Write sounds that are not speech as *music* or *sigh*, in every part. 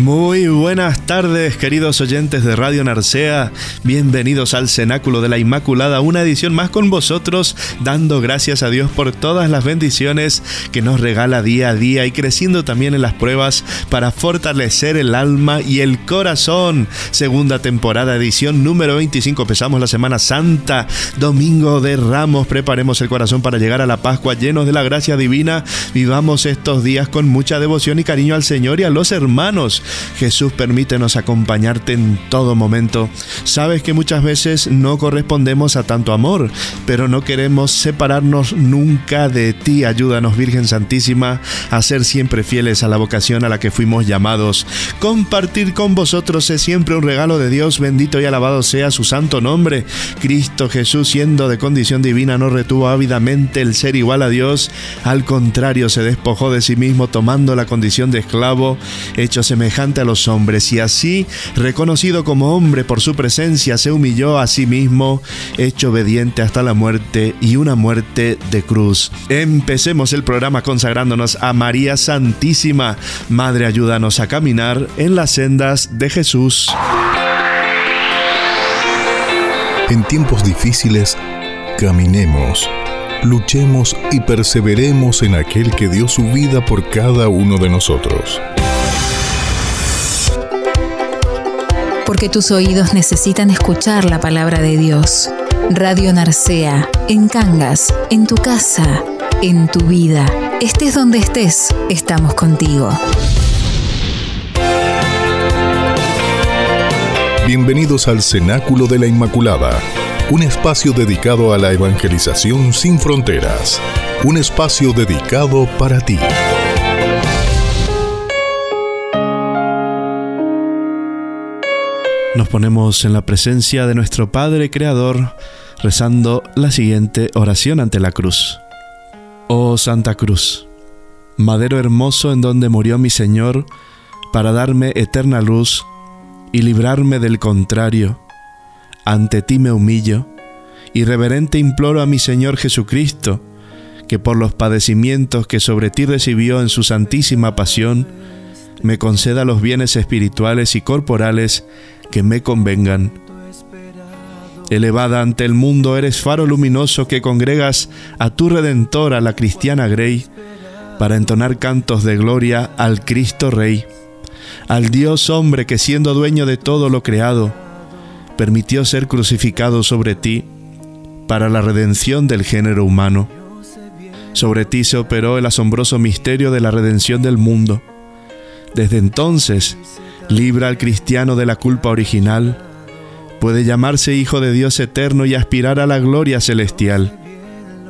Muy buenas tardes, queridos oyentes de Radio Narcea. Bienvenidos al Cenáculo de la Inmaculada, una edición más con vosotros, dando gracias a Dios por todas las bendiciones que nos regala día a día y creciendo también en las pruebas para fortalecer el alma y el corazón. Segunda temporada, edición número 25. Empezamos la Semana Santa, Domingo de Ramos. Preparemos el corazón para llegar a la Pascua llenos de la gracia divina. Vivamos estos días con mucha devoción y cariño al Señor y a los hermanos Jesús, permítenos acompañarte en todo momento. Sabes que muchas veces no correspondemos a tanto amor, pero no queremos separarnos nunca de ti. Ayúdanos, Virgen Santísima, a ser siempre fieles a la vocación a la que fuimos llamados. Compartir con vosotros es siempre un regalo de Dios. Bendito y alabado sea su santo nombre. Cristo Jesús, siendo de condición divina, no retuvo ávidamente el ser igual a Dios. Al contrario, se despojó de sí mismo, tomando la condición de esclavo, hecho semejante a los hombres y así, reconocido como hombre por su presencia, se humilló a sí mismo, hecho obediente hasta la muerte y una muerte de cruz. Empecemos el programa consagrándonos a María Santísima. Madre, ayúdanos a caminar en las sendas de Jesús. En tiempos difíciles, caminemos, luchemos y perseveremos en aquel que dio su vida por cada uno de nosotros. Porque tus oídos necesitan escuchar la palabra de Dios. Radio Narcea, en Cangas, en tu casa, en tu vida. Estés donde estés, estamos contigo. Bienvenidos al Cenáculo de la Inmaculada, un espacio dedicado a la evangelización sin fronteras, un espacio dedicado para ti. Nos ponemos en la presencia de nuestro Padre Creador, rezando la siguiente oración ante la cruz. Oh Santa Cruz, madero hermoso en donde murió mi Señor, para darme eterna luz y librarme del contrario, ante ti me humillo, y reverente imploro a mi Señor Jesucristo, que por los padecimientos que sobre ti recibió en su santísima pasión, me conceda los bienes espirituales y corporales que me convengan. Elevada ante el mundo, eres faro luminoso que congregas a tu redentora, la cristiana Grey, para entonar cantos de gloria al Cristo Rey, al Dios hombre que siendo dueño de todo lo creado, permitió ser crucificado sobre ti para la redención del género humano. Sobre ti se operó el asombroso misterio de la redención del mundo. Desde entonces, libra al cristiano de la culpa original, puede llamarse Hijo de Dios eterno y aspirar a la gloria celestial.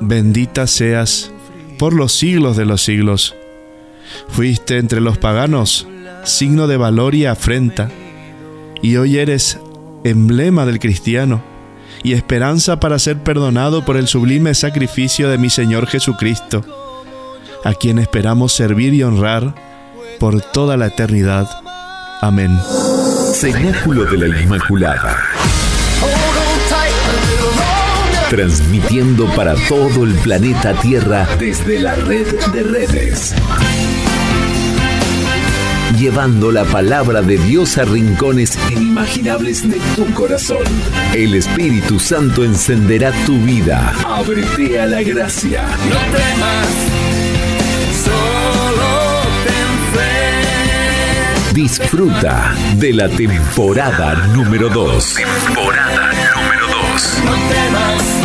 Bendita seas por los siglos de los siglos. Fuiste entre los paganos signo de valor y afrenta, y hoy eres emblema del cristiano y esperanza para ser perdonado por el sublime sacrificio de mi Señor Jesucristo, a quien esperamos servir y honrar por toda la eternidad. Amén. Cenáculo de la Inmaculada. transmitiendo para todo el planeta Tierra desde la red de redes. Llevando la palabra de Dios a rincones inimaginables de tu corazón. El Espíritu Santo encenderá tu vida. Ábrete a la gracia. No temas, Disfruta de la temporada número 2. Temporada número 2.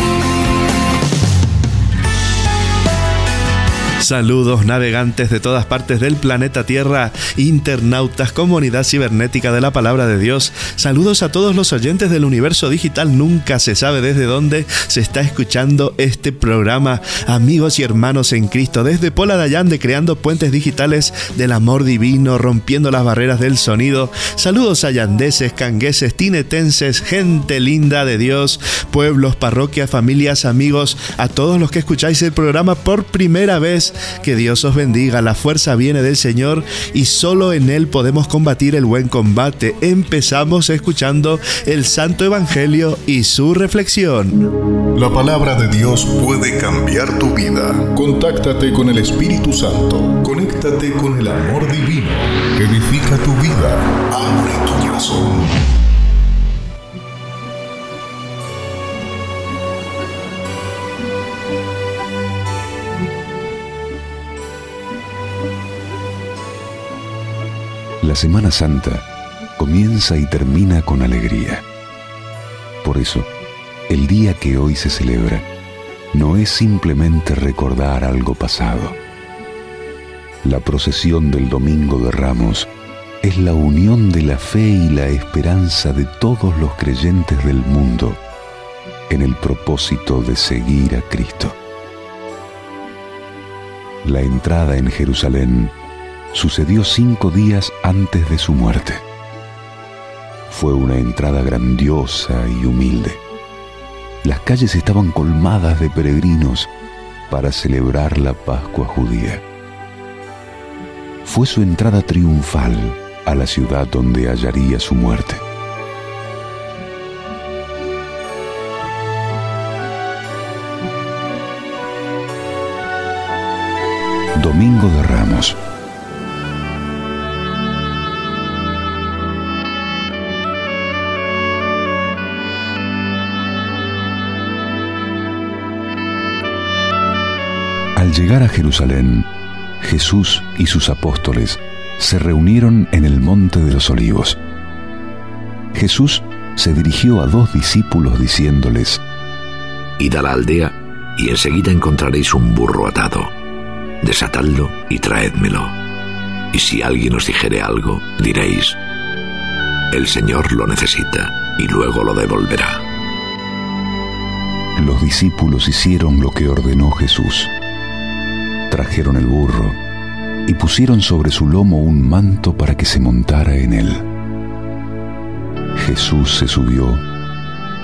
Saludos navegantes de todas partes del planeta Tierra, internautas, comunidad cibernética de la palabra de Dios. Saludos a todos los oyentes del universo digital. Nunca se sabe desde dónde se está escuchando este programa. Amigos y hermanos en Cristo, desde Pola Dayande creando puentes digitales del amor divino, rompiendo las barreras del sonido. Saludos a yandeses, cangueses, tinetenses, gente linda de Dios, pueblos, parroquias, familias, amigos, a todos los que escucháis el programa por primera vez que Dios os bendiga, la fuerza viene del Señor y solo en Él podemos combatir el buen combate. Empezamos escuchando el Santo Evangelio y su reflexión. La palabra de Dios puede cambiar tu vida. Contáctate con el Espíritu Santo. Conéctate con el amor divino. Edifica tu vida. Abre tu corazón. La Semana Santa comienza y termina con alegría. Por eso, el día que hoy se celebra no es simplemente recordar algo pasado. La procesión del Domingo de Ramos es la unión de la fe y la esperanza de todos los creyentes del mundo en el propósito de seguir a Cristo. La entrada en Jerusalén sucedió cinco días antes de su muerte. Fue una entrada grandiosa y humilde. Las calles estaban colmadas de peregrinos para celebrar la Pascua judía. Fue su entrada triunfal a la ciudad donde hallaría su muerte. Llegar a Jerusalén, Jesús y sus apóstoles se reunieron en el Monte de los Olivos. Jesús se dirigió a dos discípulos diciéndoles, Id a la aldea y enseguida encontraréis un burro atado. Desatadlo y traédmelo. Y si alguien os dijere algo, diréis, el Señor lo necesita y luego lo devolverá. Los discípulos hicieron lo que ordenó Jesús trajeron el burro y pusieron sobre su lomo un manto para que se montara en él. Jesús se subió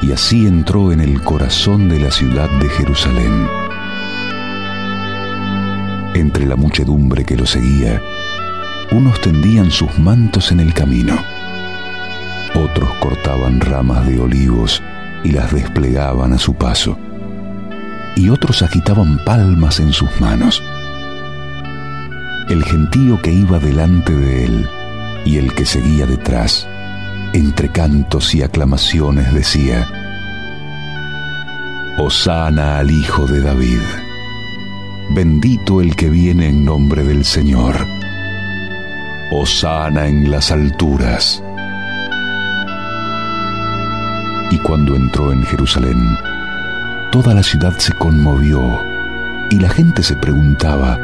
y así entró en el corazón de la ciudad de Jerusalén. Entre la muchedumbre que lo seguía, unos tendían sus mantos en el camino, otros cortaban ramas de olivos y las desplegaban a su paso, y otros agitaban palmas en sus manos el gentío que iba delante de él y el que seguía detrás, entre cantos y aclamaciones decía, Hosana al Hijo de David, bendito el que viene en nombre del Señor, Hosana en las alturas. Y cuando entró en Jerusalén, toda la ciudad se conmovió y la gente se preguntaba,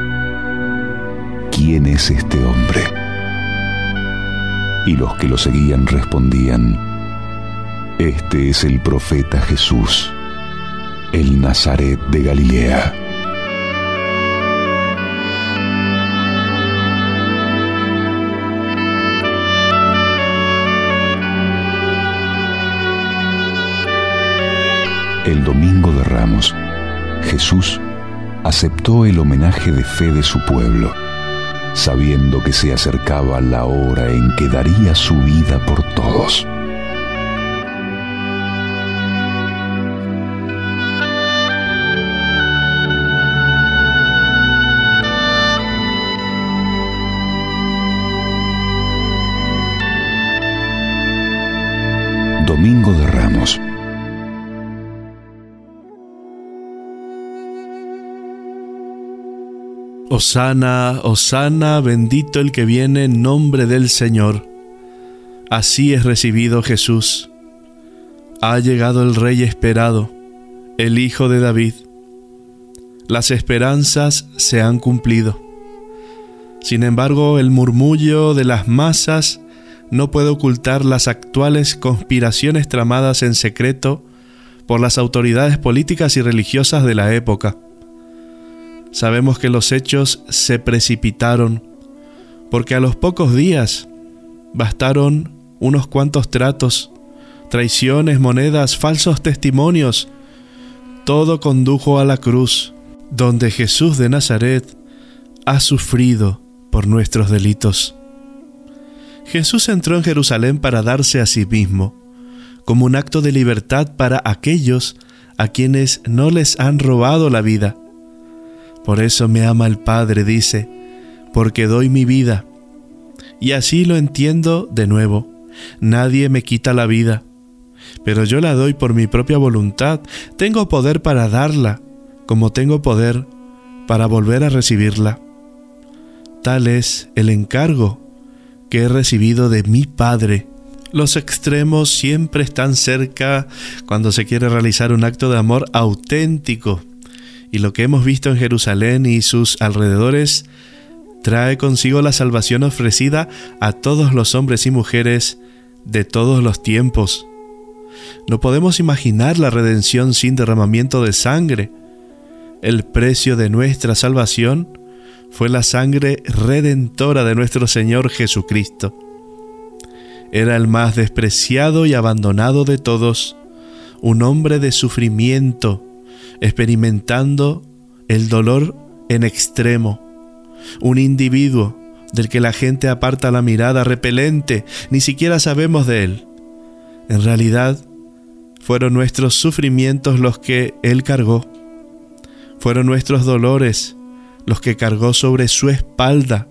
¿quién es este hombre? Y los que lo seguían respondían, Este es el profeta Jesús, el Nazaret de Galilea. El domingo de Ramos, Jesús aceptó el homenaje de fe de su pueblo sabiendo que se acercaba la hora en que daría su vida por todos. Osana, Osana, bendito el que viene en nombre del Señor. Así es recibido Jesús. Ha llegado el Rey esperado, el Hijo de David. Las esperanzas se han cumplido. Sin embargo, el murmullo de las masas no puede ocultar las actuales conspiraciones tramadas en secreto por las autoridades políticas y religiosas de la época. Sabemos que los hechos se precipitaron, porque a los pocos días bastaron unos cuantos tratos, traiciones, monedas, falsos testimonios. Todo condujo a la cruz, donde Jesús de Nazaret ha sufrido por nuestros delitos. Jesús entró en Jerusalén para darse a sí mismo, como un acto de libertad para aquellos a quienes no les han robado la vida por eso me ama el Padre, dice, porque doy mi vida. Y así lo entiendo de nuevo. Nadie me quita la vida, pero yo la doy por mi propia voluntad. Tengo poder para darla, como tengo poder para volver a recibirla. Tal es el encargo que he recibido de mi Padre. Los extremos siempre están cerca cuando se quiere realizar un acto de amor auténtico y lo que hemos visto en Jerusalén y sus alrededores trae consigo la salvación ofrecida a todos los hombres y mujeres de todos los tiempos. No podemos imaginar la redención sin derramamiento de sangre. El precio de nuestra salvación fue la sangre redentora de nuestro Señor Jesucristo. Era el más despreciado y abandonado de todos, un hombre de sufrimiento, experimentando el dolor en extremo. Un individuo del que la gente aparta la mirada repelente, ni siquiera sabemos de él. En realidad, fueron nuestros sufrimientos los que Él cargó. Fueron nuestros dolores los que cargó sobre su espalda.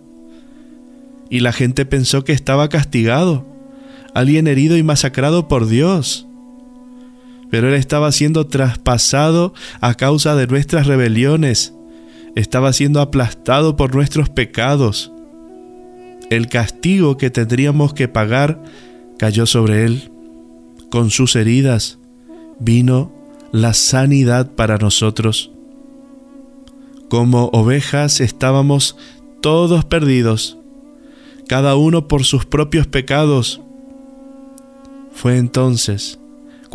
Y la gente pensó que estaba castigado, alguien herido y masacrado por Dios pero Él estaba siendo traspasado a causa de nuestras rebeliones, estaba siendo aplastado por nuestros pecados. El castigo que tendríamos que pagar cayó sobre Él. Con sus heridas vino la sanidad para nosotros. Como ovejas estábamos todos perdidos, cada uno por sus propios pecados. Fue entonces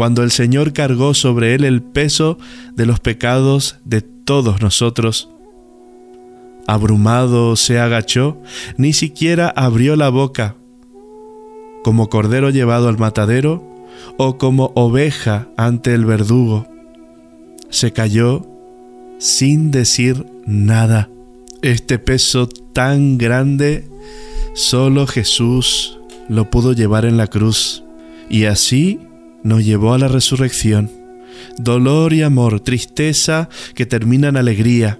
cuando el Señor cargó sobre él el peso de los pecados de todos nosotros. Abrumado se agachó, ni siquiera abrió la boca, como cordero llevado al matadero o como oveja ante el verdugo. Se cayó sin decir nada. Este peso tan grande, solo Jesús lo pudo llevar en la cruz. Y así nos llevó a la resurrección. Dolor y amor, tristeza que termina en alegría.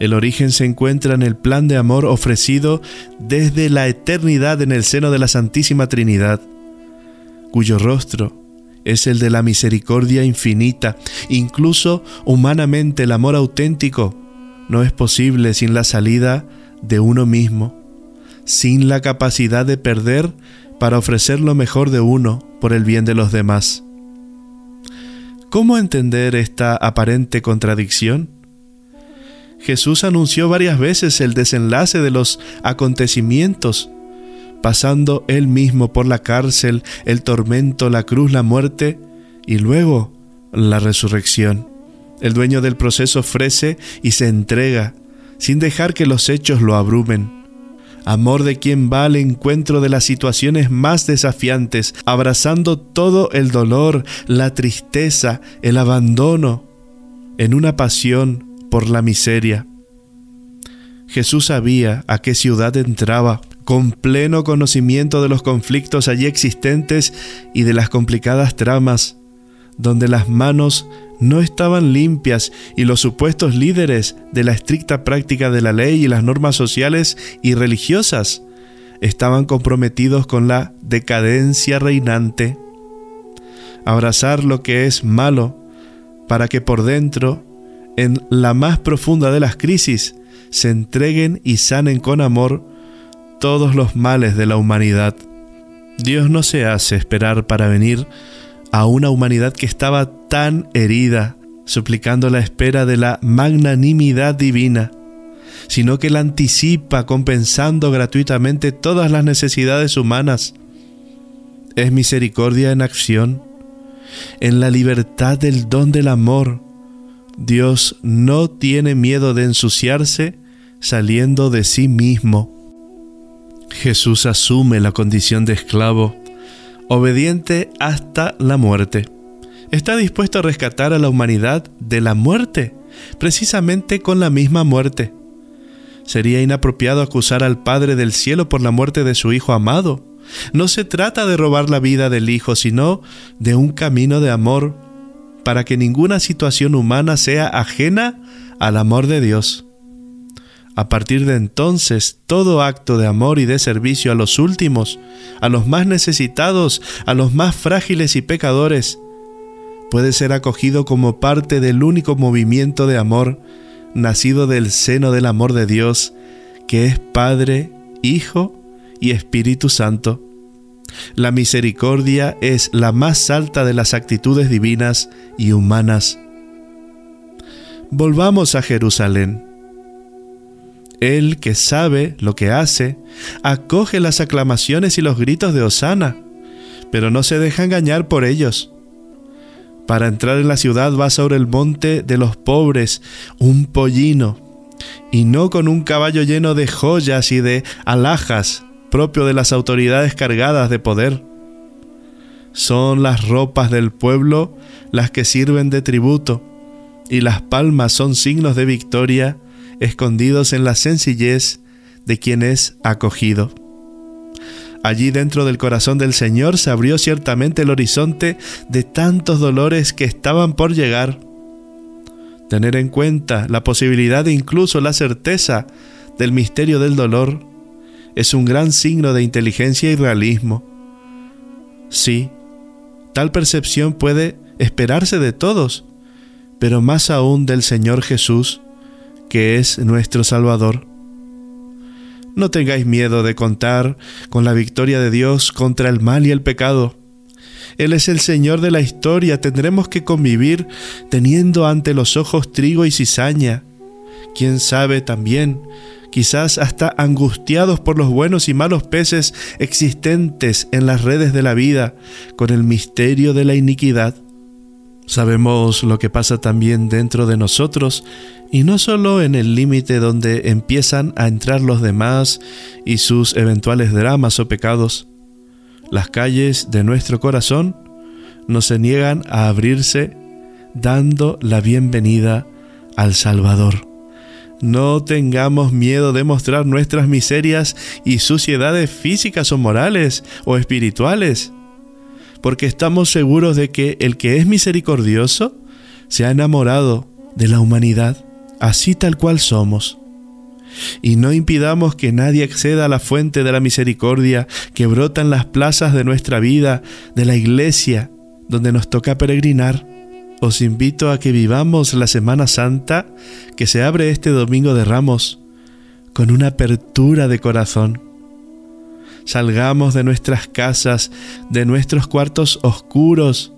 El origen se encuentra en el plan de amor ofrecido desde la eternidad en el seno de la Santísima Trinidad, cuyo rostro es el de la misericordia infinita. Incluso humanamente el amor auténtico no es posible sin la salida de uno mismo, sin la capacidad de perder para ofrecer lo mejor de uno por el bien de los demás. ¿Cómo entender esta aparente contradicción? Jesús anunció varias veces el desenlace de los acontecimientos, pasando él mismo por la cárcel, el tormento, la cruz, la muerte y luego la resurrección. El dueño del proceso ofrece y se entrega, sin dejar que los hechos lo abrumen amor de quien va al encuentro de las situaciones más desafiantes, abrazando todo el dolor, la tristeza, el abandono, en una pasión por la miseria. Jesús sabía a qué ciudad entraba, con pleno conocimiento de los conflictos allí existentes y de las complicadas tramas, donde las manos no estaban limpias y los supuestos líderes de la estricta práctica de la ley y las normas sociales y religiosas estaban comprometidos con la decadencia reinante. Abrazar lo que es malo para que por dentro, en la más profunda de las crisis, se entreguen y sanen con amor todos los males de la humanidad. Dios no se hace esperar para venir a una humanidad que estaba tan herida, suplicando la espera de la magnanimidad divina, sino que la anticipa compensando gratuitamente todas las necesidades humanas. Es misericordia en acción, en la libertad del don del amor. Dios no tiene miedo de ensuciarse saliendo de sí mismo. Jesús asume la condición de esclavo, obediente hasta la muerte. Está dispuesto a rescatar a la humanidad de la muerte, precisamente con la misma muerte. Sería inapropiado acusar al Padre del cielo por la muerte de su Hijo amado. No se trata de robar la vida del Hijo, sino de un camino de amor, para que ninguna situación humana sea ajena al amor de Dios. A partir de entonces, todo acto de amor y de servicio a los últimos, a los más necesitados, a los más frágiles y pecadores, puede ser acogido como parte del único movimiento de amor nacido del seno del amor de Dios, que es Padre, Hijo y Espíritu Santo. La misericordia es la más alta de las actitudes divinas y humanas. Volvamos a Jerusalén. Él que sabe lo que hace, acoge las aclamaciones y los gritos de Osana, pero no se deja engañar por ellos. Para entrar en la ciudad va sobre el monte de los pobres, un pollino, y no con un caballo lleno de joyas y de alhajas, propio de las autoridades cargadas de poder. Son las ropas del pueblo las que sirven de tributo, y las palmas son signos de victoria escondidos en la sencillez de quien es acogido. Allí dentro del corazón del Señor se abrió ciertamente el horizonte de tantos dolores que estaban por llegar. Tener en cuenta la posibilidad e incluso la certeza del misterio del dolor es un gran signo de inteligencia y realismo. Sí, tal percepción puede esperarse de todos, pero más aún del Señor Jesús, que es nuestro Salvador. No tengáis miedo de contar con la victoria de Dios contra el mal y el pecado. Él es el Señor de la historia, tendremos que convivir teniendo ante los ojos trigo y cizaña. Quién sabe también, quizás hasta angustiados por los buenos y malos peces existentes en las redes de la vida, con el misterio de la iniquidad. Sabemos lo que pasa también dentro de nosotros y no solo en el límite donde empiezan a entrar los demás y sus eventuales dramas o pecados. Las calles de nuestro corazón no se niegan a abrirse dando la bienvenida al Salvador. No tengamos miedo de mostrar nuestras miserias y suciedades físicas o morales o espirituales porque estamos seguros de que el que es misericordioso se ha enamorado de la humanidad, así tal cual somos. Y no impidamos que nadie acceda a la fuente de la misericordia que brota en las plazas de nuestra vida, de la iglesia, donde nos toca peregrinar. Os invito a que vivamos la Semana Santa que se abre este domingo de Ramos con una apertura de corazón Salgamos de nuestras casas, de nuestros cuartos oscuros,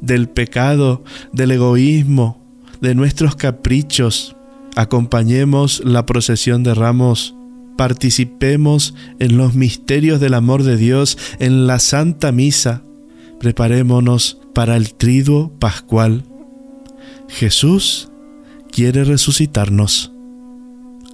del pecado, del egoísmo, de nuestros caprichos. Acompañemos la procesión de ramos. Participemos en los misterios del amor de Dios en la Santa Misa. Preparémonos para el triduo pascual. Jesús quiere resucitarnos.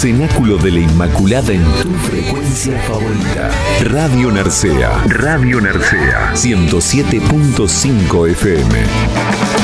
Cenáculo de la Inmaculada en tu frecuencia favorita. Radio Narcea. Radio Narcea. 107.5 FM.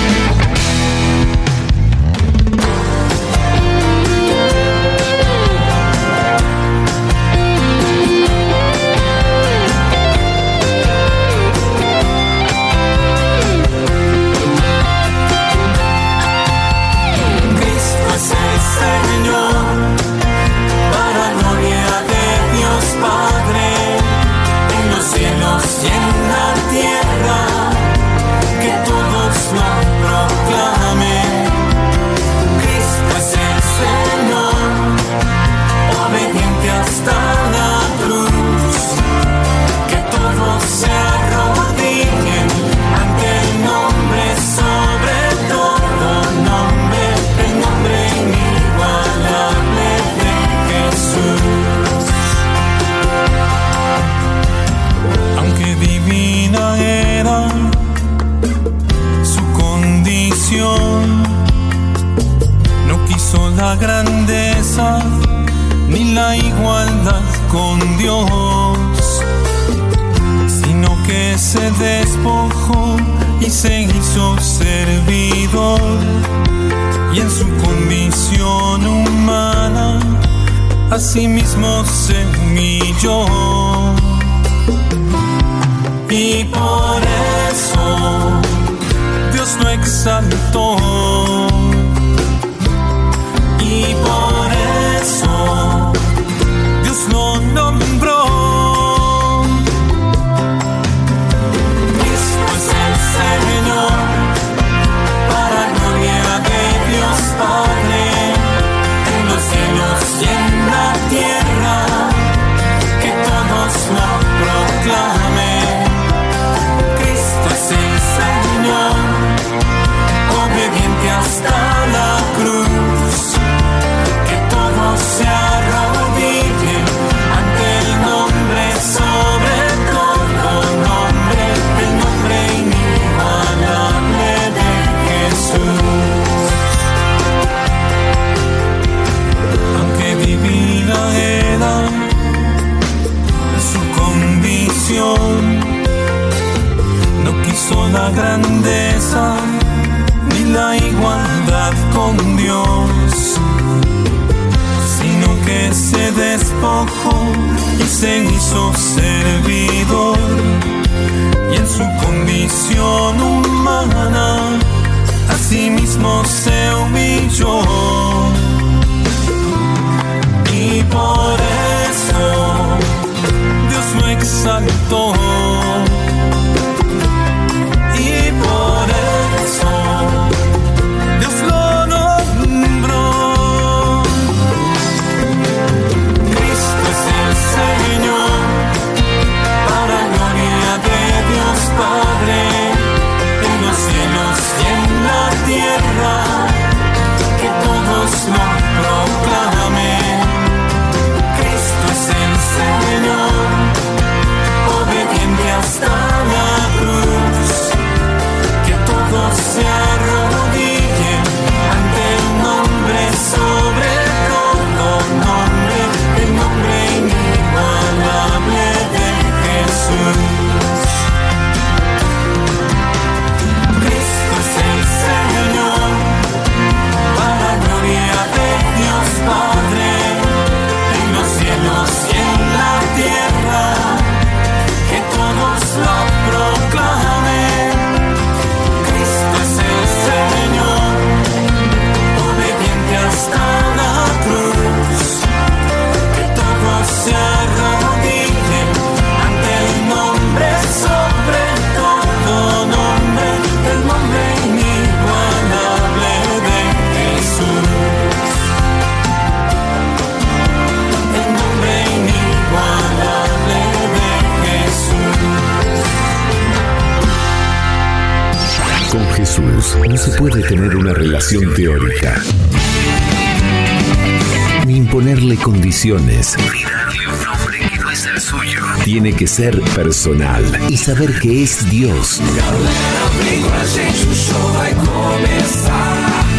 Tiene que ser personal y saber que es Dios.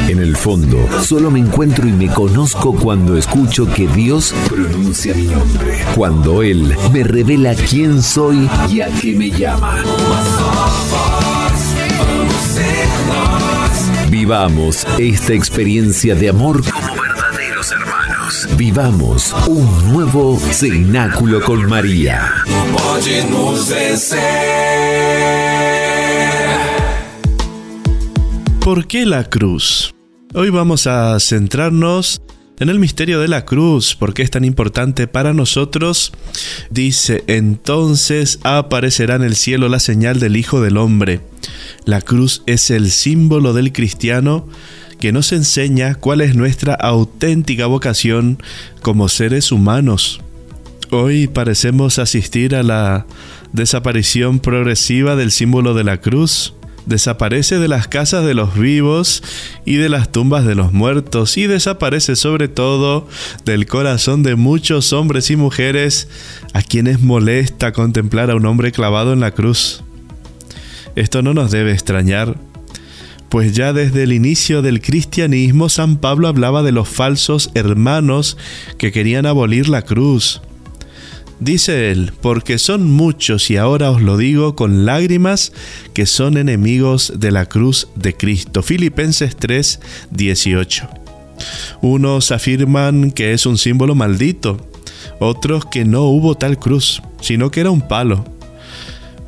En el fondo, solo me encuentro y me conozco cuando escucho que Dios pronuncia mi nombre. Cuando Él me revela quién soy y a qué me llama. Vivamos esta experiencia de amor hermanos. Vivamos un nuevo cenáculo con María. ¿Por qué la cruz? Hoy vamos a centrarnos en el misterio de la cruz, por qué es tan importante para nosotros. Dice, entonces aparecerá en el cielo la señal del Hijo del Hombre. La cruz es el símbolo del cristiano que nos enseña cuál es nuestra auténtica vocación como seres humanos. Hoy parecemos asistir a la desaparición progresiva del símbolo de la cruz. Desaparece de las casas de los vivos y de las tumbas de los muertos y desaparece sobre todo del corazón de muchos hombres y mujeres a quienes molesta contemplar a un hombre clavado en la cruz. Esto no nos debe extrañar, Pues ya desde el inicio del cristianismo San Pablo hablaba de los falsos hermanos que querían abolir la cruz. Dice él, porque son muchos y ahora os lo digo con lágrimas que son enemigos de la cruz de Cristo. Filipenses 3, 18. Unos afirman que es un símbolo maldito, otros que no hubo tal cruz, sino que era un palo.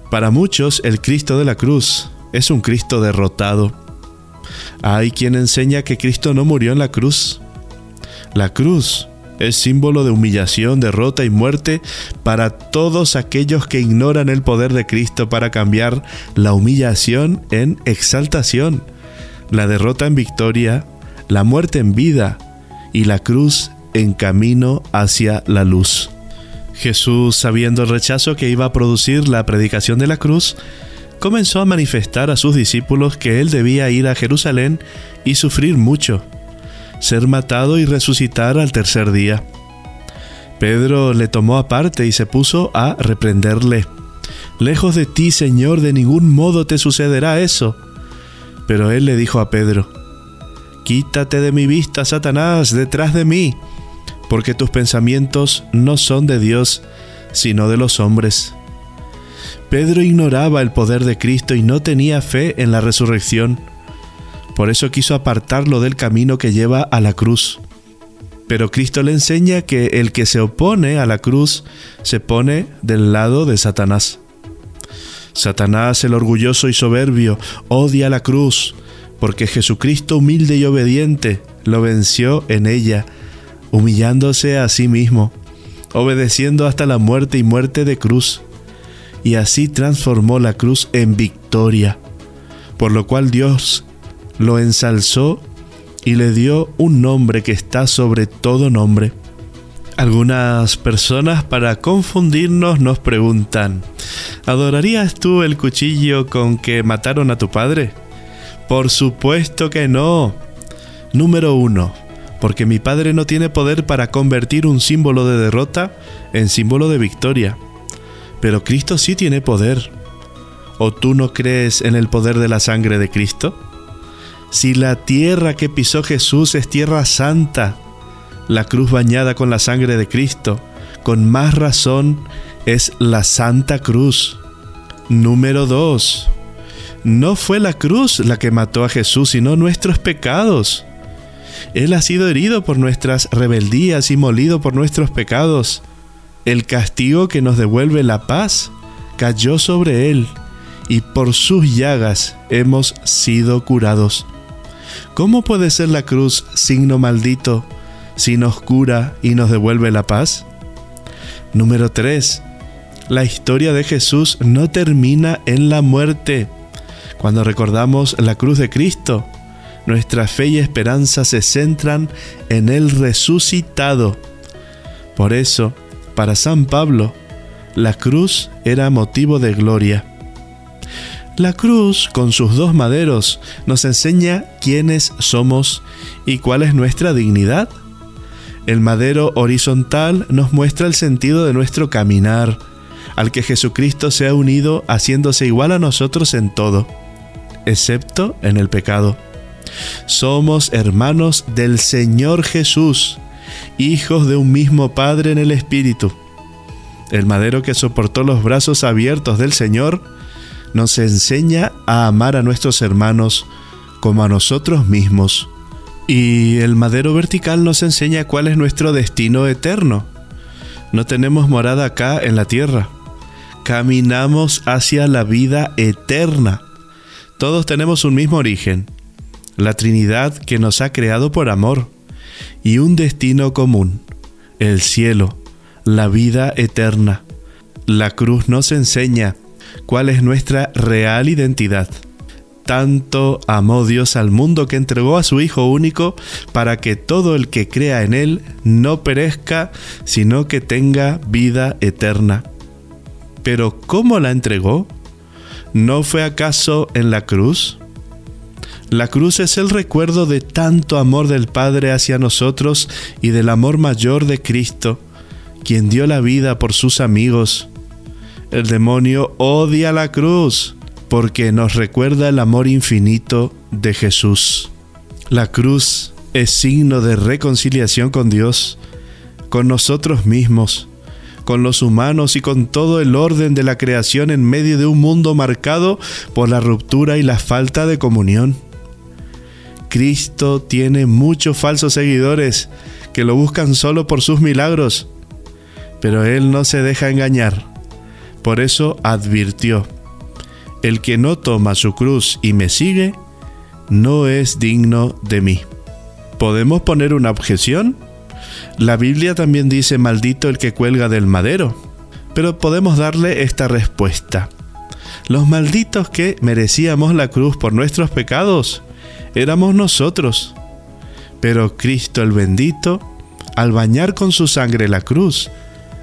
Para muchos el Cristo de la cruz es un Cristo derrotado. Hay quien enseña que Cristo no murió en la cruz. La cruz es símbolo de humillación, derrota y muerte para todos aquellos que ignoran el poder de Cristo para cambiar la humillación en exaltación, la derrota en victoria, la muerte en vida y la cruz en camino hacia la luz. Jesús, sabiendo el rechazo que iba a producir la predicación de la cruz, comenzó a manifestar a sus discípulos que él debía ir a Jerusalén y sufrir mucho ser matado y resucitar al tercer día. Pedro le tomó aparte y se puso a reprenderle. Lejos de ti, Señor, de ningún modo te sucederá eso. Pero él le dijo a Pedro, Quítate de mi vista, Satanás, detrás de mí, porque tus pensamientos no son de Dios, sino de los hombres. Pedro ignoraba el poder de Cristo y no tenía fe en la resurrección. Por eso quiso apartarlo del camino que lleva a la cruz. Pero Cristo le enseña que el que se opone a la cruz se pone del lado de Satanás. Satanás, el orgulloso y soberbio, odia la cruz, porque Jesucristo humilde y obediente lo venció en ella, humillándose a sí mismo, obedeciendo hasta la muerte y muerte de cruz, y así transformó la cruz en victoria, por lo cual Dios lo ensalzó y le dio un nombre que está sobre todo nombre. Algunas personas para confundirnos nos preguntan, ¿adorarías tú el cuchillo con que mataron a tu padre? Por supuesto que no. Número uno, porque mi padre no tiene poder para convertir un símbolo de derrota en símbolo de victoria. Pero Cristo sí tiene poder. ¿O tú no crees en el poder de la sangre de Cristo? Si la tierra que pisó Jesús es tierra santa, la cruz bañada con la sangre de Cristo, con más razón es la Santa Cruz. Número 2. No fue la cruz la que mató a Jesús, sino nuestros pecados. Él ha sido herido por nuestras rebeldías y molido por nuestros pecados. El castigo que nos devuelve la paz cayó sobre él, y por sus llagas hemos sido curados. ¿Cómo puede ser la cruz signo maldito si nos cura y nos devuelve la paz? Número 3. La historia de Jesús no termina en la muerte. Cuando recordamos la cruz de Cristo, nuestra fe y esperanza se centran en el resucitado. Por eso, para San Pablo, la cruz era motivo de gloria. La cruz, con sus dos maderos, nos enseña quiénes somos y cuál es nuestra dignidad. El madero horizontal nos muestra el sentido de nuestro caminar, al que Jesucristo se ha unido haciéndose igual a nosotros en todo, excepto en el pecado. Somos hermanos del Señor Jesús, hijos de un mismo Padre en el Espíritu. El madero que soportó los brazos abiertos del Señor nos enseña a amar a nuestros hermanos como a nosotros mismos. Y el madero vertical nos enseña cuál es nuestro destino eterno. No tenemos morada acá en la tierra. Caminamos hacia la vida eterna. Todos tenemos un mismo origen, la Trinidad que nos ha creado por amor, y un destino común, el cielo, la vida eterna. La cruz nos enseña cuál es nuestra real identidad. Tanto amó Dios al mundo que entregó a su Hijo único para que todo el que crea en Él no perezca, sino que tenga vida eterna. Pero ¿cómo la entregó? ¿No fue acaso en la cruz? La cruz es el recuerdo de tanto amor del Padre hacia nosotros y del amor mayor de Cristo, quien dio la vida por sus amigos. El demonio odia la cruz, porque nos recuerda el amor infinito de Jesús. La cruz es signo de reconciliación con Dios, con nosotros mismos, con los humanos y con todo el orden de la creación en medio de un mundo marcado por la ruptura y la falta de comunión. Cristo tiene muchos falsos seguidores que lo buscan solo por sus milagros, pero Él no se deja engañar. Por eso advirtió, el que no toma su cruz y me sigue, no es digno de mí. ¿Podemos poner una objeción? La Biblia también dice maldito el que cuelga del madero, pero podemos darle esta respuesta. Los malditos que merecíamos la cruz por nuestros pecados éramos nosotros. Pero Cristo el bendito, al bañar con su sangre la cruz,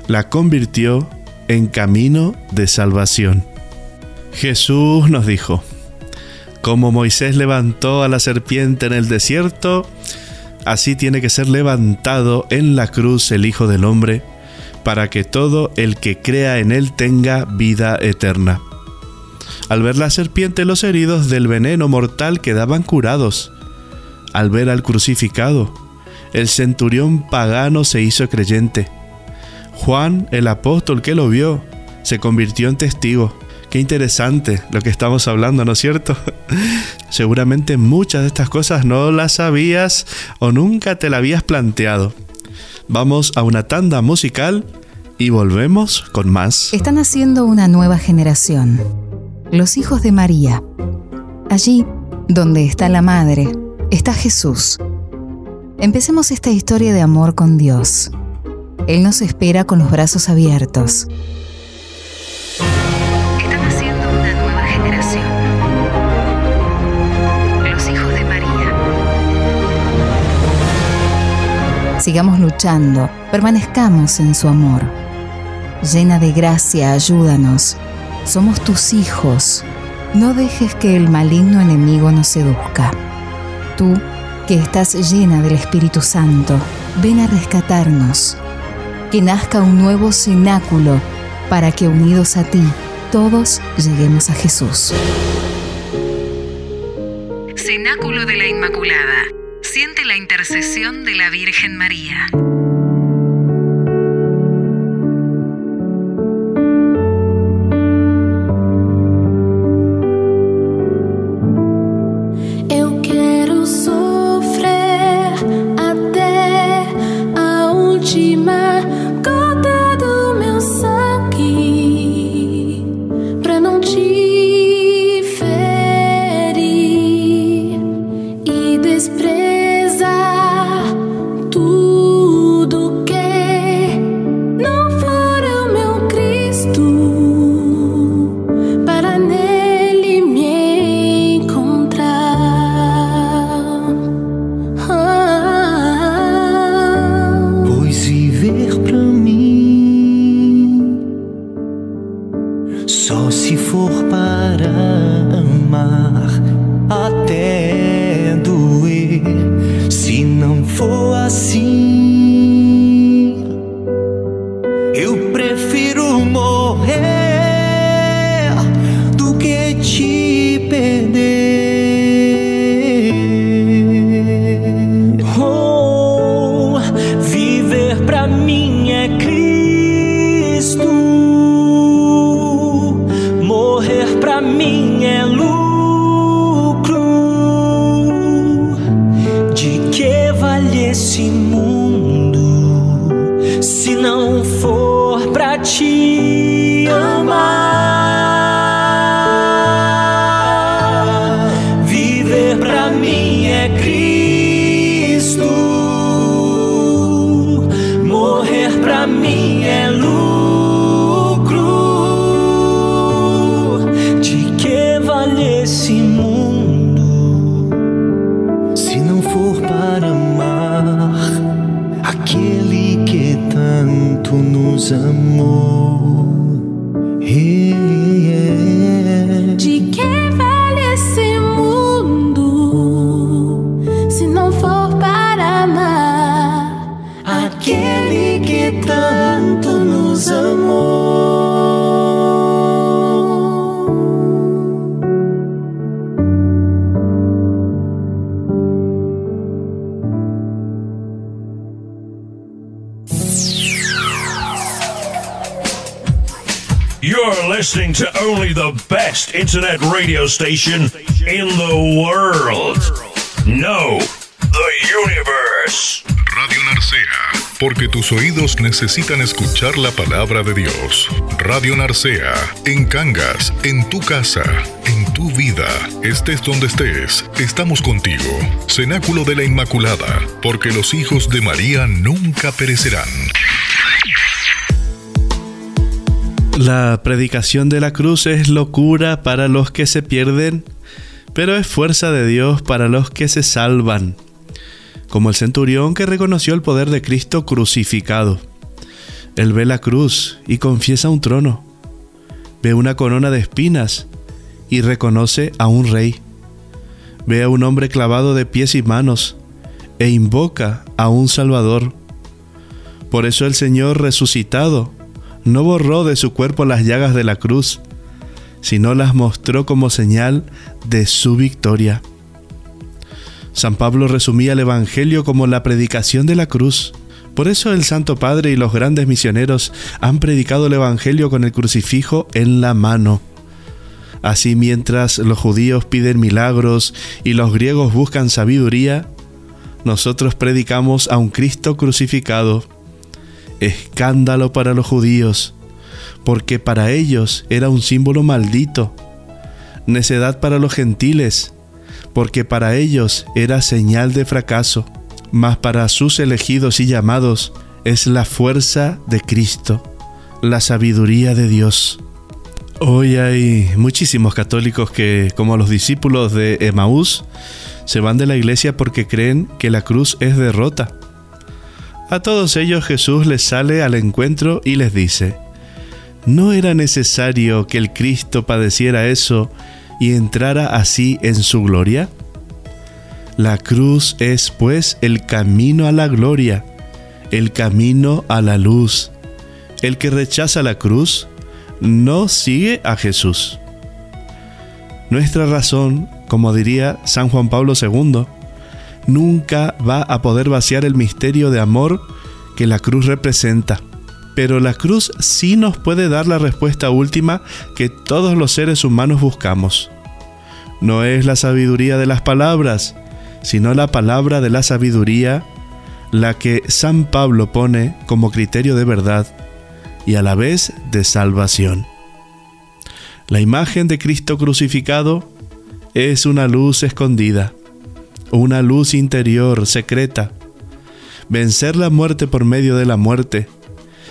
la convirtió en camino de salvación. Jesús nos dijo, como Moisés levantó a la serpiente en el desierto, así tiene que ser levantado en la cruz el Hijo del Hombre, para que todo el que crea en él tenga vida eterna. Al ver la serpiente los heridos del veneno mortal quedaban curados. Al ver al crucificado, el centurión pagano se hizo creyente. Juan, el apóstol que lo vio, se convirtió en testigo. Qué interesante lo que estamos hablando, ¿no es cierto? *laughs* Seguramente muchas de estas cosas no las sabías o nunca te la habías planteado. Vamos a una tanda musical y volvemos con más. Están haciendo una nueva generación. Los hijos de María. Allí, donde está la Madre, está Jesús. Empecemos esta historia de amor con Dios. Él nos espera con los brazos abiertos. Están haciendo una nueva generación. Los hijos de María. Sigamos luchando, permanezcamos en su amor. Llena de gracia, ayúdanos. Somos tus hijos. No dejes que el maligno enemigo nos seduzca. Tú, que estás llena del Espíritu Santo, ven a rescatarnos. Que nazca un nuevo cenáculo para que unidos a ti todos lleguemos a Jesús. Cenáculo de la Inmaculada. Siente la intercesión de la Virgen María. For pra te amar? Only the best internet radio station in the world. No, the universe. Radio Narcea, porque tus oídos necesitan escuchar la palabra de Dios. Radio Narcea, en Cangas, en tu casa, en tu vida, estés donde estés, estamos contigo. Cenáculo de la Inmaculada, porque los hijos de María nunca perecerán. La predicación de la cruz es locura para los que se pierden, pero es fuerza de Dios para los que se salvan, como el centurión que reconoció el poder de Cristo crucificado. Él ve la cruz y confiesa un trono, ve una corona de espinas y reconoce a un rey, ve a un hombre clavado de pies y manos e invoca a un Salvador. Por eso el Señor resucitado no borró de su cuerpo las llagas de la cruz, sino las mostró como señal de su victoria. San Pablo resumía el Evangelio como la predicación de la cruz. Por eso el Santo Padre y los grandes misioneros han predicado el Evangelio con el crucifijo en la mano. Así mientras los judíos piden milagros y los griegos buscan sabiduría, nosotros predicamos a un Cristo crucificado escándalo para los judíos, porque para ellos era un símbolo maldito, necedad para los gentiles, porque para ellos era señal de fracaso, mas para sus elegidos y llamados es la fuerza de Cristo, la sabiduría de Dios. Hoy hay muchísimos católicos que, como los discípulos de Emaús, se van de la iglesia porque creen que la cruz es derrota a todos ellos Jesús les sale al encuentro y les dice, ¿no era necesario que el Cristo padeciera eso y entrara así en su gloria? La cruz es pues el camino a la gloria, el camino a la luz. El que rechaza la cruz no sigue a Jesús. Nuestra razón, como diría San Juan Pablo II, nunca va a poder vaciar el misterio de amor que la cruz representa. Pero la cruz sí nos puede dar la respuesta última que todos los seres humanos buscamos. No es la sabiduría de las palabras, sino la palabra de la sabiduría la que San Pablo pone como criterio de verdad y a la vez de salvación. La imagen de Cristo crucificado es una luz escondida una luz interior secreta, vencer la muerte por medio de la muerte,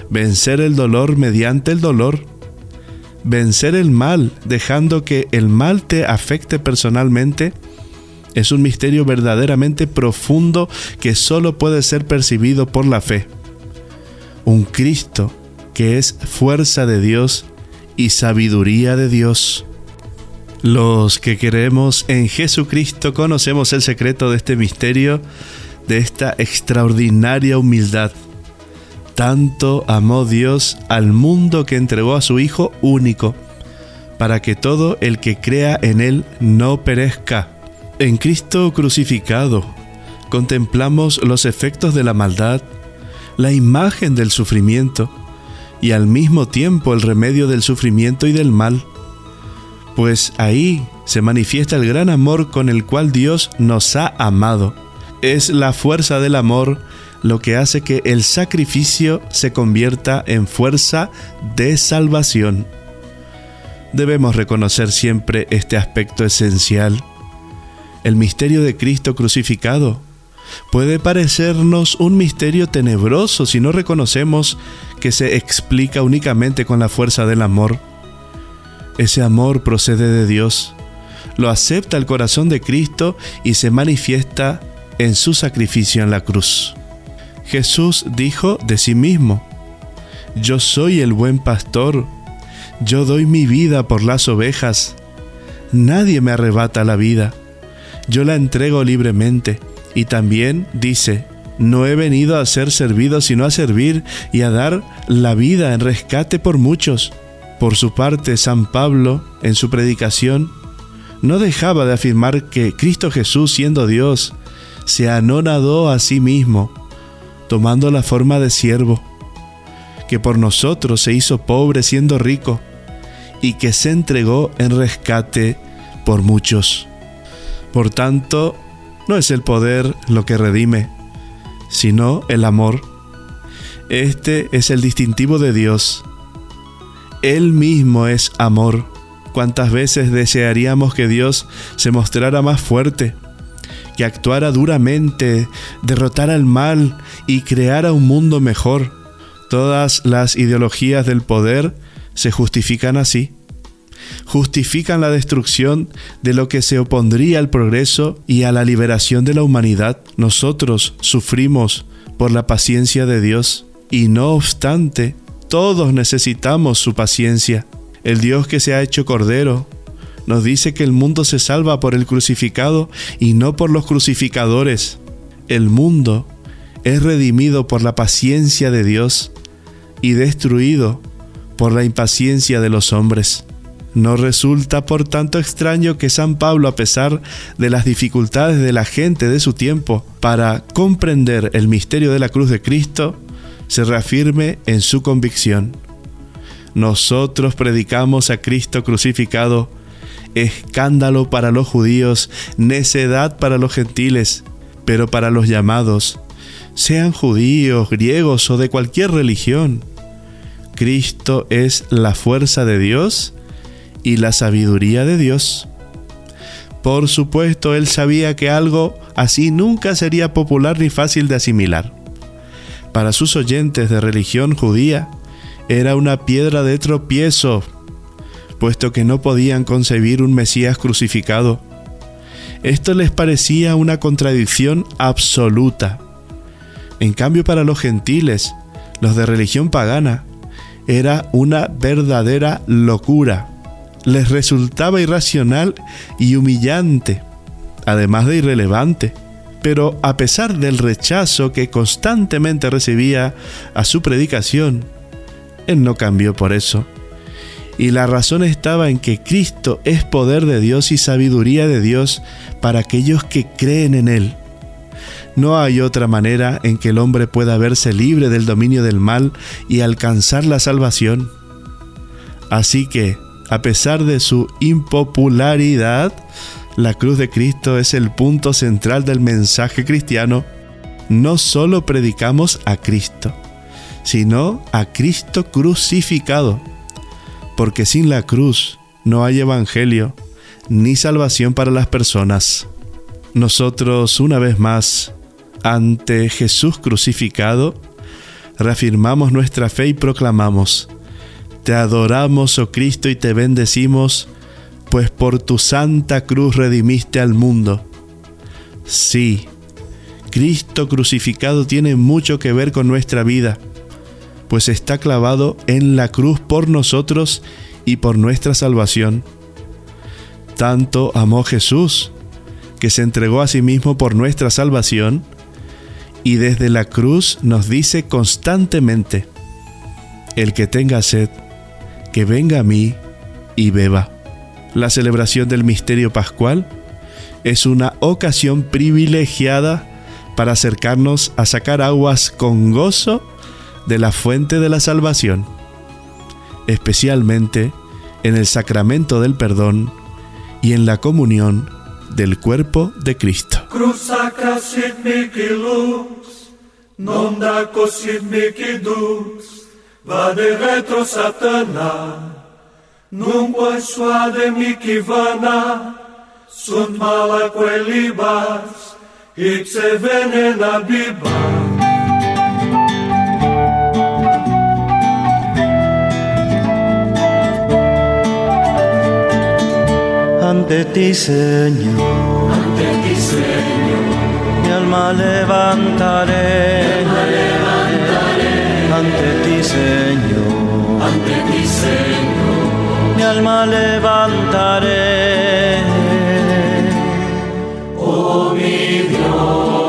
vencer el dolor mediante el dolor, vencer el mal dejando que el mal te afecte personalmente, es un misterio verdaderamente profundo que solo puede ser percibido por la fe. Un Cristo que es fuerza de Dios y sabiduría de Dios. Los que creemos en Jesucristo conocemos el secreto de este misterio, de esta extraordinaria humildad. Tanto amó Dios al mundo que entregó a su Hijo único, para que todo el que crea en Él no perezca. En Cristo crucificado contemplamos los efectos de la maldad, la imagen del sufrimiento y al mismo tiempo el remedio del sufrimiento y del mal pues ahí se manifiesta el gran amor con el cual Dios nos ha amado. Es la fuerza del amor lo que hace que el sacrificio se convierta en fuerza de salvación. Debemos reconocer siempre este aspecto esencial. El misterio de Cristo crucificado puede parecernos un misterio tenebroso si no reconocemos que se explica únicamente con la fuerza del amor ese amor procede de Dios, lo acepta el corazón de Cristo y se manifiesta en su sacrificio en la cruz. Jesús dijo de sí mismo, Yo soy el buen pastor, yo doy mi vida por las ovejas, nadie me arrebata la vida, yo la entrego libremente. Y también dice, no he venido a ser servido sino a servir y a dar la vida en rescate por muchos. Por su parte, San Pablo, en su predicación, no dejaba de afirmar que Cristo Jesús, siendo Dios, se anonadó a sí mismo, tomando la forma de siervo, que por nosotros se hizo pobre siendo rico, y que se entregó en rescate por muchos. Por tanto, no es el poder lo que redime, sino el amor. Este es el distintivo de Dios. Él mismo es amor. ¿Cuántas veces desearíamos que Dios se mostrara más fuerte, que actuara duramente, derrotara el mal y creara un mundo mejor? Todas las ideologías del poder se justifican así. Justifican la destrucción de lo que se opondría al progreso y a la liberación de la humanidad. Nosotros sufrimos por la paciencia de Dios y no obstante, todos necesitamos su paciencia. El Dios que se ha hecho cordero nos dice que el mundo se salva por el crucificado y no por los crucificadores. El mundo es redimido por la paciencia de Dios y destruido por la impaciencia de los hombres. No resulta por tanto extraño que San Pablo, a pesar de las dificultades de la gente de su tiempo para comprender el misterio de la cruz de Cristo, se reafirme en su convicción. Nosotros predicamos a Cristo crucificado, escándalo para los judíos, necedad para los gentiles, pero para los llamados, sean judíos, griegos o de cualquier religión, Cristo es la fuerza de Dios y la sabiduría de Dios. Por supuesto, él sabía que algo así nunca sería popular ni fácil de asimilar. Para sus oyentes de religión judía, era una piedra de tropiezo, puesto que no podían concebir un Mesías crucificado. Esto les parecía una contradicción absoluta. En cambio, para los gentiles, los de religión pagana, era una verdadera locura. Les resultaba irracional y humillante, además de irrelevante. Pero a pesar del rechazo que constantemente recibía a su predicación, él no cambió por eso. Y la razón estaba en que Cristo es poder de Dios y sabiduría de Dios para aquellos que creen en Él. No hay otra manera en que el hombre pueda verse libre del dominio del mal y alcanzar la salvación. Así que, a pesar de su impopularidad, la cruz de Cristo es el punto central del mensaje cristiano. No solo predicamos a Cristo, sino a Cristo crucificado, porque sin la cruz no hay evangelio ni salvación para las personas. Nosotros, una vez más, ante Jesús crucificado, reafirmamos nuestra fe y proclamamos, Te adoramos, oh Cristo, y te bendecimos, pues por tu santa cruz redimiste al mundo. Sí, Cristo crucificado tiene mucho que ver con nuestra vida, pues está clavado en la cruz por nosotros y por nuestra salvación. Tanto amó Jesús, que se entregó a sí mismo por nuestra salvación, y desde la cruz nos dice constantemente, el que tenga sed, que venga a mí y beba. La celebración del misterio pascual es una ocasión privilegiada para acercarnos a sacar aguas con gozo de la fuente de la salvación, especialmente en el sacramento del perdón y en la comunión del cuerpo de Cristo. Nunque suade Mickey vana, sunt mala quelibas, ixe venena biba. ante ti, Señor. Ante ti, Señor, Mi alma levantaré. me levantaré. Ante ti, Señor. Alma levantaré. oh mi Dios,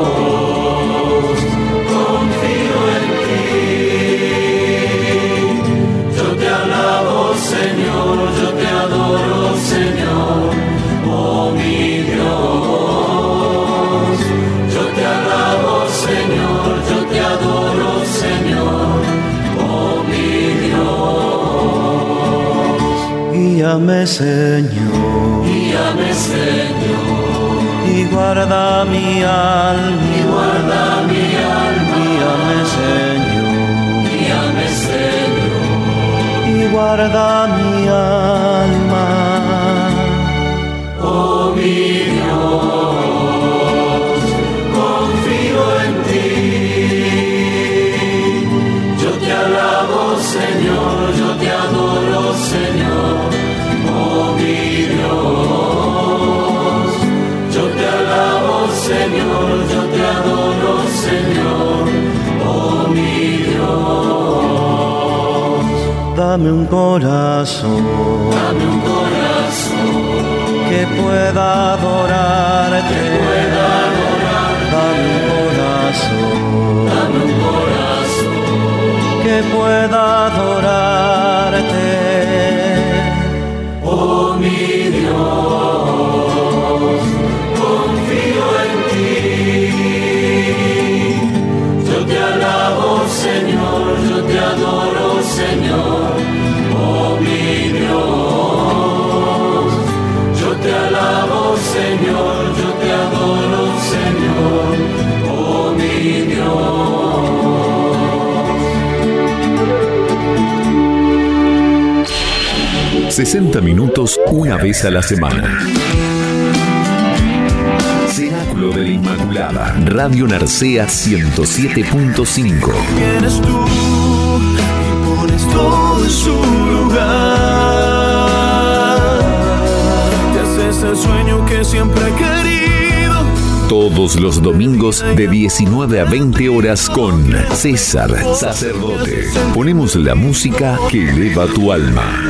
Guíame, Señor. Guíame, Señor. Y guarda mi alma. Y guarda mi alma. Guíame, Señor. Guíame, Señor. Y guarda mi alma. Oh mi Dame un corazón dame un corazón que pueda adorarte. que pueda adorar, Dame un corazón dame un corazón. que pueda adorarte. Oh mi Dios, confío en ti. Yo te alabo, Señor, yo te adoro, Señor. Oh mi Dios, yo te alabo, Señor, yo te adoro, Señor. Oh mi Dios. 60 minutos una vez a la semana. Cenáculo de la Inmaculada. Radio Narcea 107.5. todo en su lugar. Te haces el sueño que siempre he querido. Todos los domingos de 19 a 20 horas con César Sacerdote. Ponemos la música que eleva tu alma.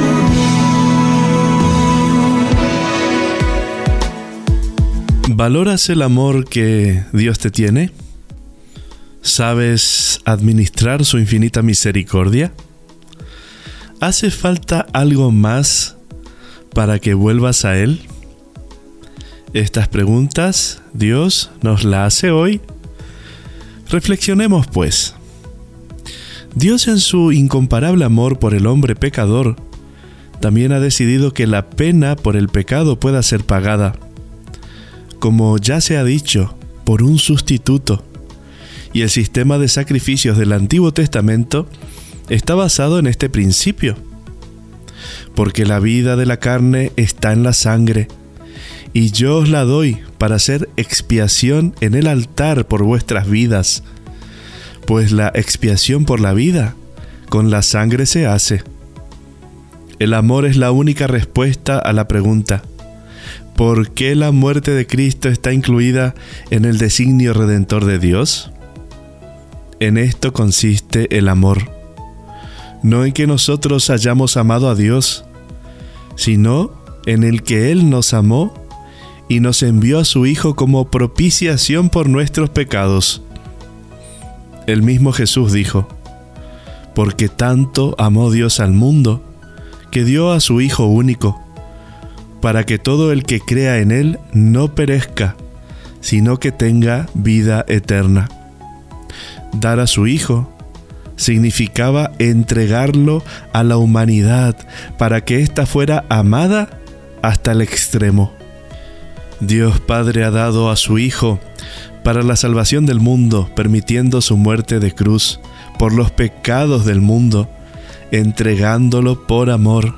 ¿Valoras el amor que Dios te tiene? ¿Sabes administrar su infinita misericordia? ¿Hace falta algo más para que vuelvas a Él? Estas preguntas Dios nos las hace hoy. Reflexionemos pues. Dios en su incomparable amor por el hombre pecador, también ha decidido que la pena por el pecado pueda ser pagada como ya se ha dicho, por un sustituto. Y el sistema de sacrificios del Antiguo Testamento está basado en este principio. Porque la vida de la carne está en la sangre, y yo os la doy para hacer expiación en el altar por vuestras vidas. Pues la expiación por la vida con la sangre se hace. El amor es la única respuesta a la pregunta, ¿Por qué la muerte de Cristo está incluida en el designio redentor de Dios? En esto consiste el amor. No en que nosotros hayamos amado a Dios, sino en el que Él nos amó y nos envió a su Hijo como propiciación por nuestros pecados. El mismo Jesús dijo, porque tanto amó Dios al mundo, que dio a su Hijo único, para que todo el que crea en Él no perezca, sino que tenga vida eterna. Dar a su Hijo significaba entregarlo a la humanidad para que ésta fuera amada hasta el extremo. Dios Padre ha dado a su Hijo para la salvación del mundo, permitiendo su muerte de cruz por los pecados del mundo, entregándolo por amor.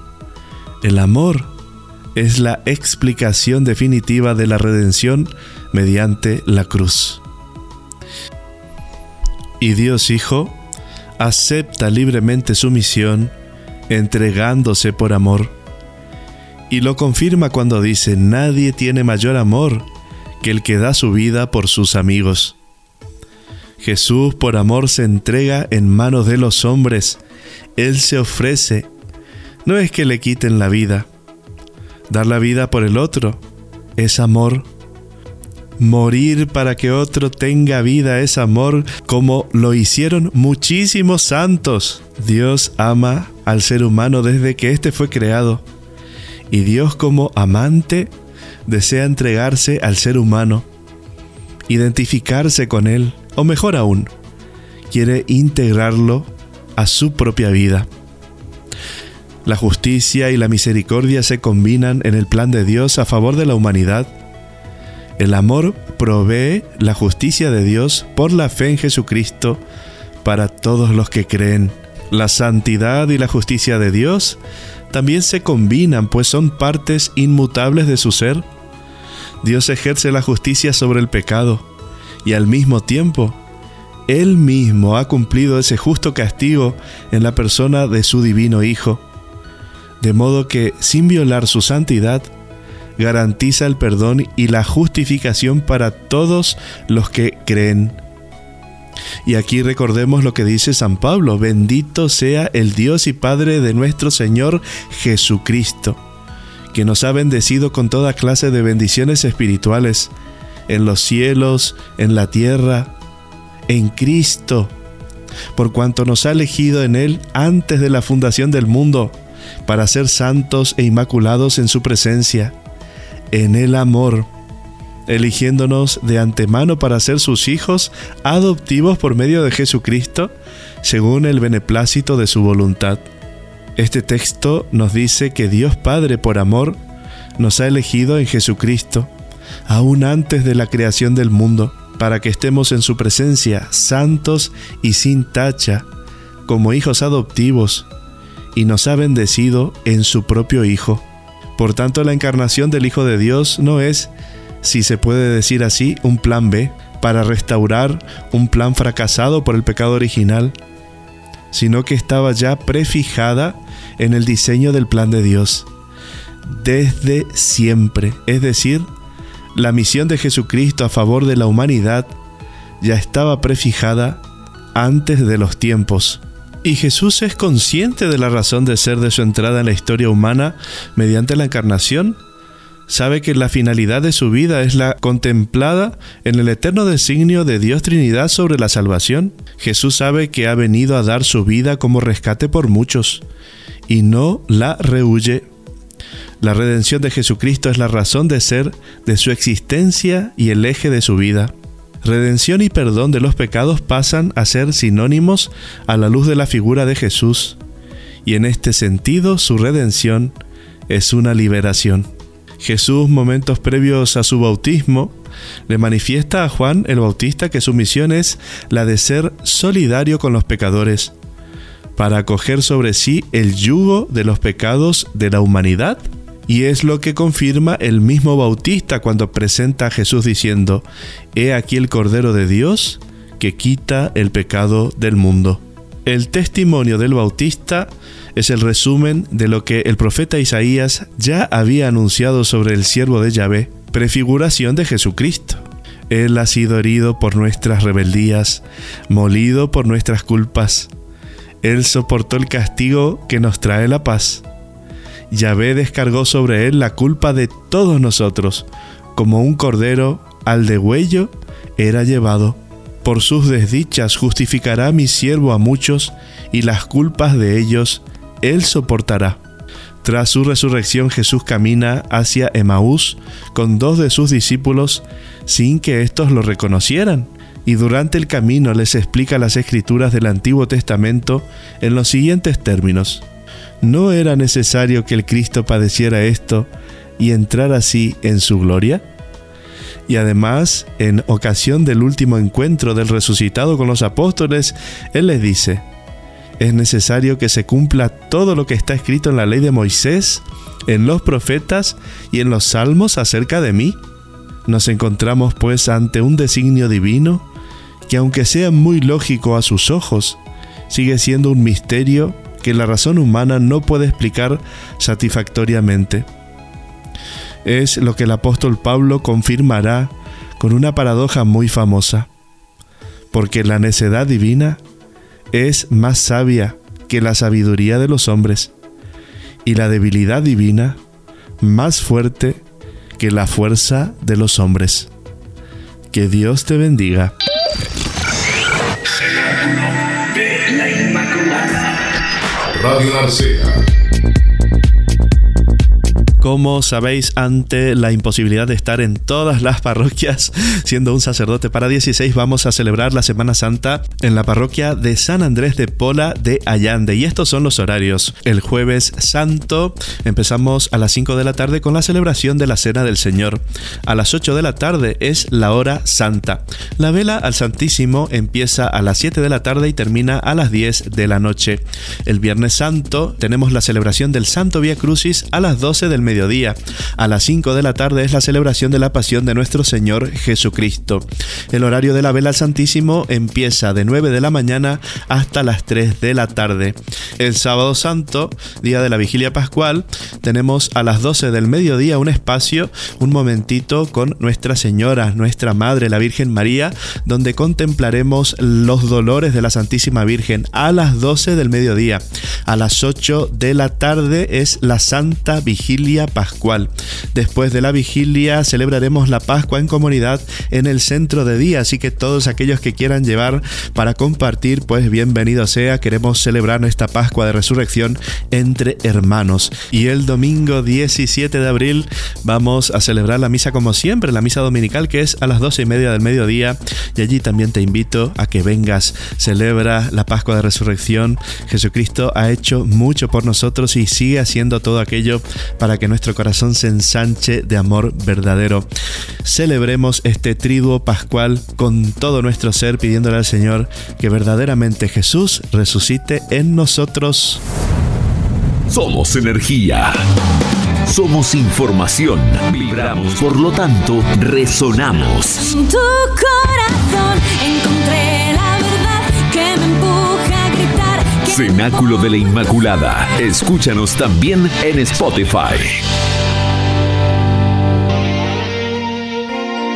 El amor es la explicación definitiva de la redención mediante la cruz. Y Dios Hijo acepta libremente su misión entregándose por amor. Y lo confirma cuando dice, nadie tiene mayor amor que el que da su vida por sus amigos. Jesús por amor se entrega en manos de los hombres. Él se ofrece. No es que le quiten la vida, Dar la vida por el otro es amor. Morir para que otro tenga vida es amor, como lo hicieron muchísimos santos. Dios ama al ser humano desde que éste fue creado. Y Dios como amante desea entregarse al ser humano, identificarse con él, o mejor aún, quiere integrarlo a su propia vida. La justicia y la misericordia se combinan en el plan de Dios a favor de la humanidad. El amor provee la justicia de Dios por la fe en Jesucristo para todos los que creen. La santidad y la justicia de Dios también se combinan, pues son partes inmutables de su ser. Dios ejerce la justicia sobre el pecado y al mismo tiempo, Él mismo ha cumplido ese justo castigo en la persona de su divino Hijo, de modo que, sin violar su santidad, garantiza el perdón y la justificación para todos los que creen. Y aquí recordemos lo que dice San Pablo, bendito sea el Dios y Padre de nuestro Señor Jesucristo, que nos ha bendecido con toda clase de bendiciones espirituales, en los cielos, en la tierra, en Cristo, por cuanto nos ha elegido en Él antes de la fundación del mundo, para ser santos e inmaculados en su presencia, en el amor eligiéndonos de antemano para ser sus hijos adoptivos por medio de Jesucristo, según el beneplácito de su voluntad. Este texto nos dice que Dios Padre por amor nos ha elegido en Jesucristo, aún antes de la creación del mundo, para que estemos en su presencia santos y sin tacha, como hijos adoptivos, y nos ha bendecido en su propio Hijo. Por tanto, la encarnación del Hijo de Dios no es si se puede decir así, un plan B para restaurar un plan fracasado por el pecado original, sino que estaba ya prefijada en el diseño del plan de Dios desde siempre. Es decir, la misión de Jesucristo a favor de la humanidad ya estaba prefijada antes de los tiempos. Y Jesús es consciente de la razón de ser de su entrada en la historia humana mediante la encarnación sabe que la finalidad de su vida es la contemplada en el eterno designio de Dios Trinidad sobre la salvación. Jesús sabe que ha venido a dar su vida como rescate por muchos y no la rehuye. La redención de Jesucristo es la razón de ser de su existencia y el eje de su vida. Redención y perdón de los pecados pasan a ser sinónimos a la luz de la figura de Jesús, y en este sentido su redención es una liberación. Jesús, momentos previos a su bautismo, le manifiesta a Juan el Bautista que su misión es la de ser solidario con los pecadores, para acoger sobre sí el yugo de los pecados de la humanidad. Y es lo que confirma el mismo Bautista cuando presenta a Jesús diciendo, He aquí el Cordero de Dios que quita el pecado del mundo. El testimonio del Bautista es el resumen de lo que el profeta Isaías ya había anunciado sobre el siervo de Yahvé, prefiguración de Jesucristo. Él ha sido herido por nuestras rebeldías, molido por nuestras culpas. Él soportó el castigo que nos trae la paz. Yahvé descargó sobre él la culpa de todos nosotros, como un cordero al degüello era llevado. Por sus desdichas justificará mi siervo a muchos, y las culpas de ellos él soportará. Tras su resurrección Jesús camina hacia Emaús con dos de sus discípulos sin que éstos lo reconocieran, y durante el camino les explica las escrituras del Antiguo Testamento en los siguientes términos. ¿No era necesario que el Cristo padeciera esto y entrar así en su gloria? Y además, en ocasión del último encuentro del resucitado con los apóstoles, Él les dice, es necesario que se cumpla todo lo que está escrito en la ley de Moisés, en los profetas y en los salmos acerca de mí. Nos encontramos pues ante un designio divino que aunque sea muy lógico a sus ojos, sigue siendo un misterio que la razón humana no puede explicar satisfactoriamente. Es lo que el apóstol Pablo confirmará con una paradoja muy famosa, porque la necedad divina es más sabia que la sabiduría de los hombres, y la debilidad divina más fuerte que la fuerza de los hombres. Que Dios te bendiga. Radio Narcea Como sabéis, ante la imposibilidad de estar en todas las parroquias, siendo un sacerdote para 16, vamos a celebrar la Semana Santa en la parroquia de San Andrés de Pola de Allande. Y estos son los horarios. El jueves santo empezamos a las 5 de la tarde con la celebración de la Cena del Señor. A las 8 de la tarde es la hora santa. La vela al Santísimo empieza a las 7 de la tarde y termina a las 10 de la noche. El Viernes Santo tenemos la celebración del Santo Vía Crucis a las 12 del mediodía. A las 5 de la tarde es la celebración de la Pasión de nuestro Señor Jesucristo. El horario de la vela al Santísimo empieza de 9 de la mañana hasta las 3 de la tarde. El sábado santo, día de la vigilia pascual, tenemos a las 12 del mediodía un espacio, un momentito con Nuestra Señora, nuestra Madre, la Virgen María, donde contemplaremos los dolores de la Santísima Virgen a las 12 del mediodía. A las 8 de la tarde es la Santa Vigilia Pascual. Después de la vigilia celebraremos la Pascua en comunidad en el centro de día, así que todos aquellos que quieran llevar para compartir, pues bienvenido sea. Queremos celebrar nuestra Pascua de Resurrección entre hermanos. Y el domingo 17 de abril vamos a celebrar la misa como siempre, la misa dominical que es a las 12 y media del mediodía. Y allí también te invito a que vengas, celebra la Pascua de Resurrección. Jesucristo ha hecho mucho por nosotros y sigue haciendo todo aquello para que nuestro corazón se ensanche de amor verdadero. Celebremos este triduo pascual con todo nuestro ser pidiéndole al Señor que verdaderamente Jesús resucite en nosotros. Somos energía. Somos información. Vibramos, por lo tanto, resonamos. En tu corazón encontré Cenáculo de la Inmaculada. Escúchanos también en Spotify.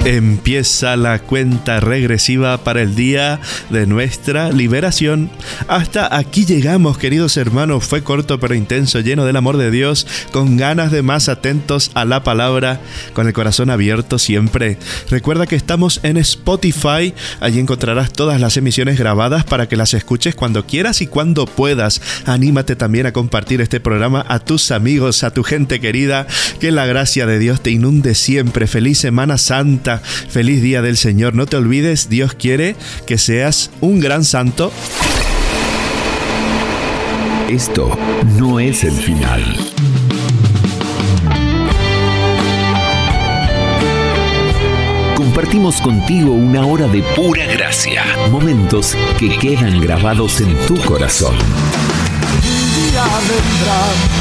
Empieza la cuenta regresiva para el día de nuestra liberación. Hasta aquí llegamos, queridos hermanos. Fue corto pero intenso, lleno del amor de Dios, con ganas de más atentos a la palabra, con el corazón abierto siempre. Recuerda que estamos en Spotify. Allí encontrarás todas las emisiones grabadas para que las escuches cuando quieras y cuando puedas. Anímate también a compartir este programa a tus amigos, a tu gente querida. Que la gracia de Dios te inunde siempre. Feliz Semana Santa. Feliz Día del Señor. No te olvides, Dios quiere que seas un gran santo. Esto no es el final. Compartimos contigo una hora de pura gracia, momentos que quedan grabados en tu corazón. Un día vendrá